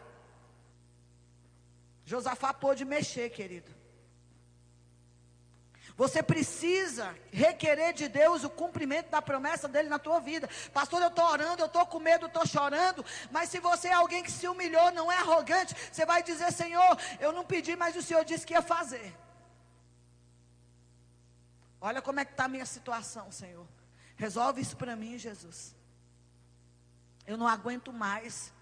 Speaker 1: Josafá pôde mexer, querido. Você precisa requerer de Deus o cumprimento da promessa dele na tua vida. Pastor, eu estou orando, eu estou com medo, estou chorando. Mas se você é alguém que se humilhou, não é arrogante, você vai dizer: Senhor, eu não pedi, mas o Senhor disse que ia fazer. Olha como é que está a minha situação, Senhor. Resolve isso para mim, Jesus. Eu não aguento mais.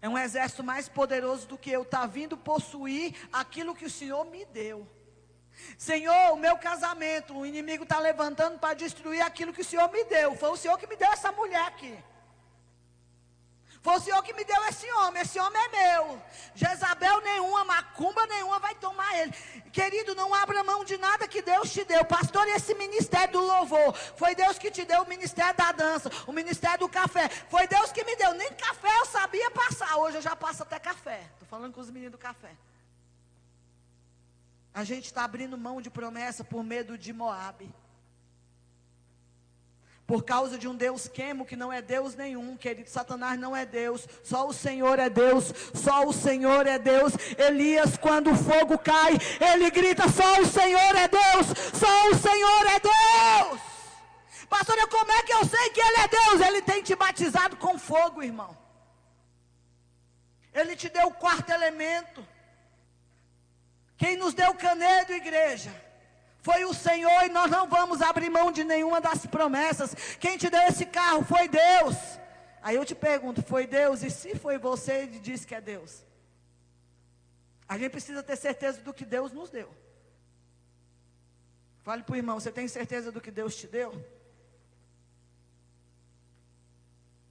Speaker 1: É um exército mais poderoso do que eu. Está vindo possuir aquilo que o Senhor me deu. Senhor, o meu casamento, o inimigo está levantando para destruir aquilo que o Senhor me deu. Foi o Senhor que me deu essa mulher aqui. Foi o Senhor que me deu esse homem. Esse homem é meu. Jezabel nenhuma, macumba nenhuma vai tomar ele. Querido, não abra mão de nada que Deus te deu. Pastor, esse ministério do louvor. Foi Deus que te deu o ministério da dança, o ministério do café. Foi Deus que me deu. Nem café eu sabia passar. Hoje eu já passo até café. Estou falando com os meninos do café. A gente está abrindo mão de promessa por medo de Moabe. Por causa de um Deus quemo que não é Deus nenhum, querido. Satanás não é Deus, só o Senhor é Deus, só o Senhor é Deus. Elias, quando o fogo cai, ele grita: Só o Senhor é Deus, só o Senhor é Deus. Pastor, como é que eu sei que Ele é Deus? Ele tem te batizado com fogo, irmão. Ele te deu o quarto elemento. Quem nos deu canedo, igreja, foi o Senhor e nós não vamos abrir mão de nenhuma das promessas. Quem te deu esse carro foi Deus. Aí eu te pergunto, foi Deus? E se foi você e disse que é Deus? A gente precisa ter certeza do que Deus nos deu. Fale para o irmão, você tem certeza do que Deus te deu?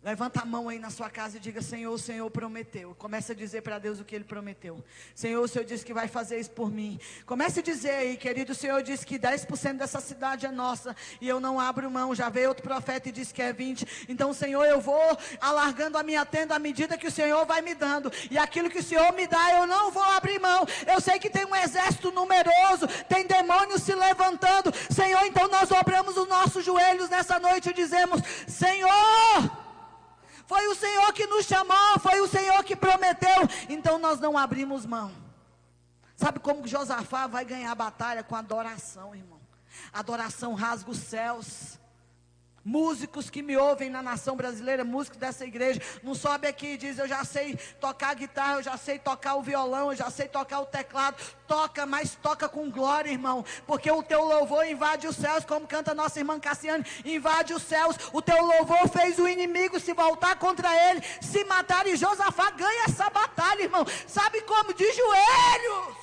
Speaker 1: Levanta a mão aí na sua casa e diga: Senhor, o Senhor prometeu. Comece a dizer para Deus o que Ele prometeu. Senhor, o Senhor disse que vai fazer isso por mim. Comece a dizer aí, querido: o Senhor disse que 10% dessa cidade é nossa. E eu não abro mão. Já veio outro profeta e disse que é 20%. Então, Senhor, eu vou alargando a minha tenda à medida que o Senhor vai me dando. E aquilo que o Senhor me dá, eu não vou abrir mão. Eu sei que tem um exército numeroso, tem demônios se levantando. Senhor, então nós dobramos os nossos joelhos nessa noite e dizemos: Senhor, foi o Senhor que nos chamou, foi o Senhor que prometeu, então nós não abrimos mão. Sabe como Josafá vai ganhar a batalha com adoração, irmão? Adoração rasga os céus. Músicos que me ouvem na nação brasileira, músicos dessa igreja, não sobe aqui e diz: Eu já sei tocar guitarra, eu já sei tocar o violão, eu já sei tocar o teclado. Toca, mas toca com glória, irmão, porque o teu louvor invade os céus, como canta nossa irmã Cassiane: invade os céus. O teu louvor fez o inimigo se voltar contra ele, se matar, e Josafá ganha essa batalha, irmão. Sabe como? De joelhos.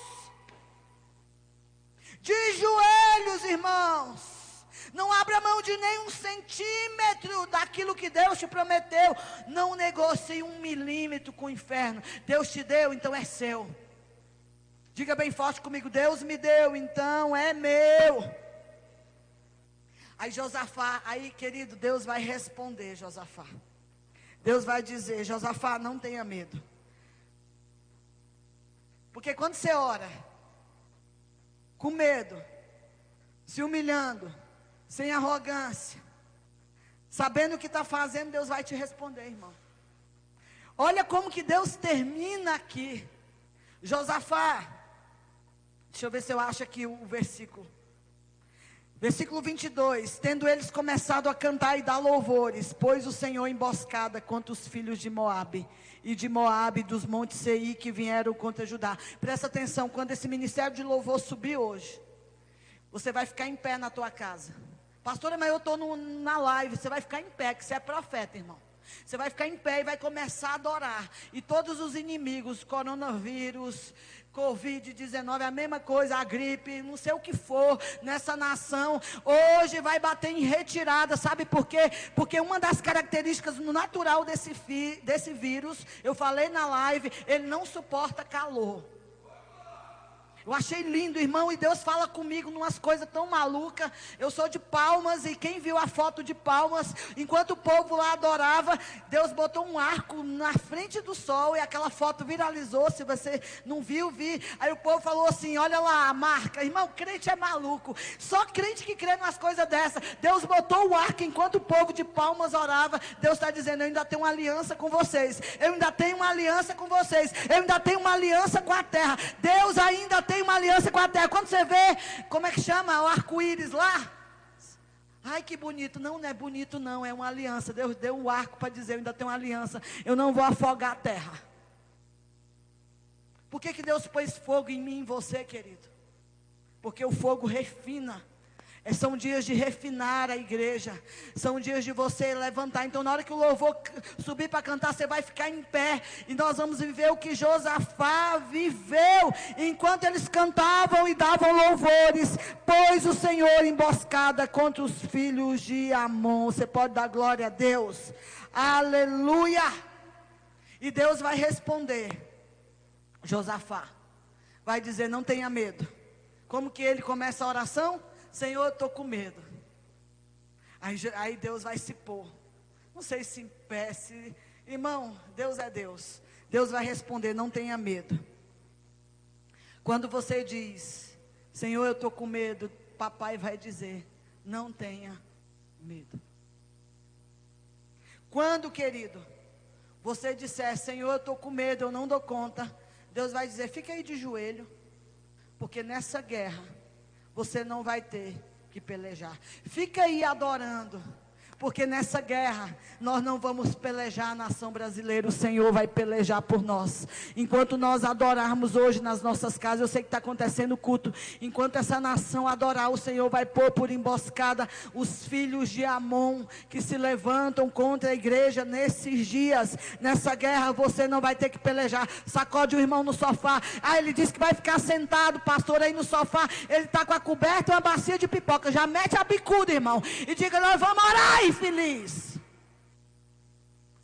Speaker 1: De joelhos, irmãos. Não abra mão de nem um centímetro daquilo que Deus te prometeu. Não negocie um milímetro com o inferno. Deus te deu, então é seu. Diga bem forte comigo: Deus me deu, então é meu. Aí Josafá, aí querido, Deus vai responder, Josafá. Deus vai dizer: Josafá, não tenha medo. Porque quando você ora, com medo, se humilhando, sem arrogância, sabendo o que está fazendo, Deus vai te responder, irmão. Olha como que Deus termina aqui. Josafá, deixa eu ver se eu acho aqui o versículo. Versículo 22: Tendo eles começado a cantar e dar louvores, pôs o Senhor emboscada contra os filhos de Moabe e de Moabe dos montes Sei que vieram contra Judá. Presta atenção, quando esse ministério de louvor subir hoje, você vai ficar em pé na tua casa. Pastora, mas eu estou na live. Você vai ficar em pé, que você é profeta, irmão. Você vai ficar em pé e vai começar a adorar. E todos os inimigos, coronavírus, Covid-19, a mesma coisa, a gripe, não sei o que for, nessa nação, hoje vai bater em retirada, sabe por quê? Porque uma das características natural desse, desse vírus, eu falei na live, ele não suporta calor. Eu achei lindo, irmão, e Deus fala comigo numas coisas tão malucas. Eu sou de Palmas e quem viu a foto de Palmas, enquanto o povo lá adorava, Deus botou um arco na frente do sol e aquela foto viralizou. Se você não viu, vi. Aí o povo falou assim: Olha lá a marca, irmão, crente é maluco. Só crente que crê nas coisas dessa. Deus botou o arco enquanto o povo de Palmas orava. Deus está dizendo: Eu ainda tenho uma aliança com vocês. Eu ainda tenho uma aliança com vocês. Eu ainda tenho uma aliança com a terra. Deus ainda tem tem uma aliança com a terra. Quando você vê, como é que chama? O arco-íris lá. Ai, que bonito. Não, não é bonito, não. É uma aliança. Deus deu um arco para dizer: eu ainda tenho uma aliança. Eu não vou afogar a terra. Por que, que Deus pôs fogo em mim e em você, querido? Porque o fogo refina. É, são dias de refinar a igreja. São dias de você levantar. Então, na hora que o louvor subir para cantar, você vai ficar em pé. E nós vamos viver o que Josafá viveu. Enquanto eles cantavam e davam louvores, pôs o Senhor emboscada contra os filhos de Amon. Você pode dar glória a Deus. Aleluia. E Deus vai responder. Josafá vai dizer: Não tenha medo. Como que ele começa a oração? Senhor, eu estou com medo. Aí, aí, Deus vai se pôr. Não sei se em pé, se. Irmão, Deus é Deus. Deus vai responder: não tenha medo. Quando você diz, Senhor, eu estou com medo, papai vai dizer: não tenha medo. Quando, querido, você disser, Senhor, eu estou com medo, eu não dou conta, Deus vai dizer: fica aí de joelho, porque nessa guerra você não vai ter que pelejar. Fica aí adorando. Porque nessa guerra nós não vamos pelejar a nação brasileira, o Senhor vai pelejar por nós. Enquanto nós adorarmos hoje nas nossas casas, eu sei que está acontecendo culto. Enquanto essa nação adorar, o Senhor vai pôr por emboscada os filhos de Amon que se levantam contra a igreja nesses dias. Nessa guerra você não vai ter que pelejar. Sacode o irmão no sofá. Ah, ele disse que vai ficar sentado, pastor, aí no sofá. Ele está com a coberta e uma bacia de pipoca. Já mete a bicuda, irmão. E diga: Nós vamos orar infeliz.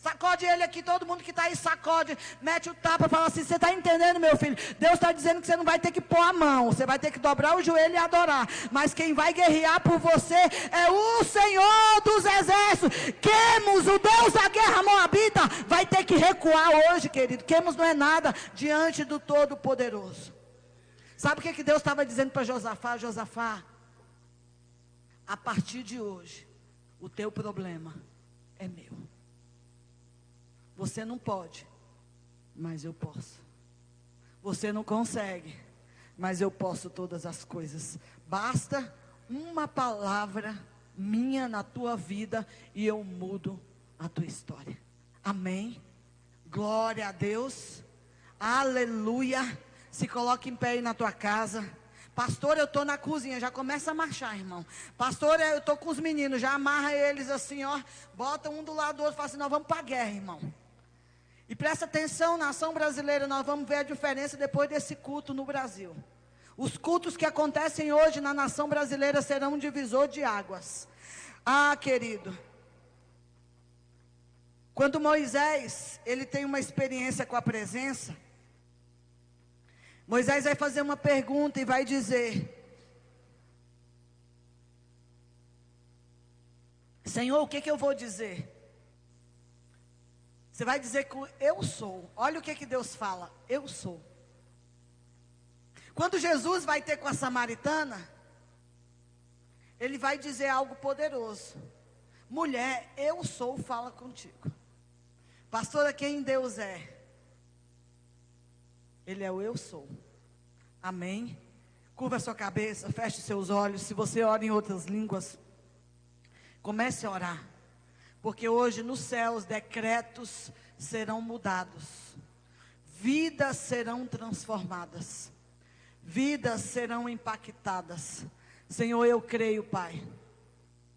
Speaker 1: Sacode ele aqui, todo mundo que está aí sacode, mete o tapa, fala assim: Você está entendendo, meu filho? Deus está dizendo que você não vai ter que pôr a mão, você vai ter que dobrar o joelho e adorar. Mas quem vai guerrear por você é o Senhor dos Exércitos. Quemos, o Deus da guerra moabita, vai ter que recuar hoje, querido. Quemos não é nada diante do Todo-Poderoso. Sabe o que, que Deus estava dizendo para Josafá? Josafá, A partir de hoje, o teu problema é meu. Você não pode, mas eu posso. Você não consegue, mas eu posso todas as coisas. Basta uma palavra minha na tua vida e eu mudo a tua história. Amém. Glória a Deus. Aleluia. Se coloque em pé aí na tua casa. Pastor, eu estou na cozinha, já começa a marchar, irmão. Pastor, eu estou com os meninos, já amarra eles assim, ó. Bota um do lado do outro, fala assim, nós vamos para a guerra, irmão. E presta atenção, nação brasileira, nós vamos ver a diferença depois desse culto no Brasil. Os cultos que acontecem hoje na nação brasileira serão um divisor de águas. Ah, querido. Quando Moisés, ele tem uma experiência com a presença, Moisés vai fazer uma pergunta e vai dizer: Senhor, o que, que eu vou dizer? Você vai dizer que eu sou. Olha o que, que Deus fala: Eu sou. Quando Jesus vai ter com a samaritana, ele vai dizer algo poderoso. Mulher, eu sou, fala contigo. Pastora, quem Deus é? Ele é o eu sou. Amém? Curva a sua cabeça, feche seus olhos. Se você ora em outras línguas, comece a orar. Porque hoje nos céus decretos serão mudados, vidas serão transformadas, vidas serão impactadas. Senhor, eu creio, Pai.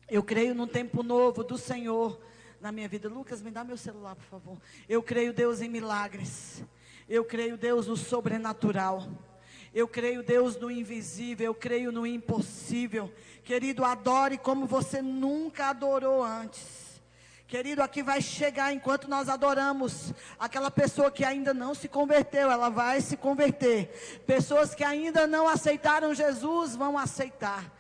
Speaker 1: Eu creio num tempo novo do Senhor na minha vida. Lucas, me dá meu celular, por favor. Eu creio, Deus, em milagres. Eu creio, Deus, no sobrenatural. Eu creio, Deus, no invisível. Eu creio no impossível. Querido, adore como você nunca adorou antes. Querido, aqui vai chegar enquanto nós adoramos aquela pessoa que ainda não se converteu, ela vai se converter. Pessoas que ainda não aceitaram Jesus vão aceitar.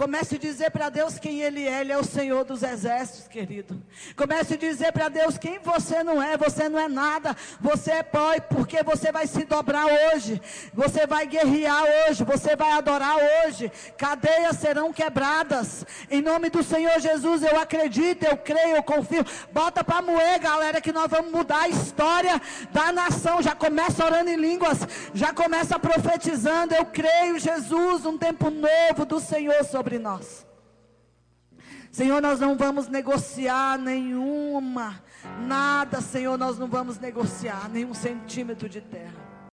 Speaker 1: Comece a dizer para Deus quem Ele é. Ele é o Senhor dos exércitos, querido. Comece a dizer para Deus quem você não é. Você não é nada. Você é pó, porque você vai se dobrar hoje. Você vai guerrear hoje. Você vai adorar hoje. Cadeias serão quebradas. Em nome do Senhor Jesus, eu acredito, eu creio, eu confio. Bota para moer, galera, que nós vamos mudar a história da nação. Já começa orando em línguas. Já começa profetizando. Eu creio, Jesus, um tempo novo do Senhor sobre sobre nós. Senhor, nós não vamos negociar nenhuma, nada, Senhor, nós não vamos negociar nenhum centímetro de terra.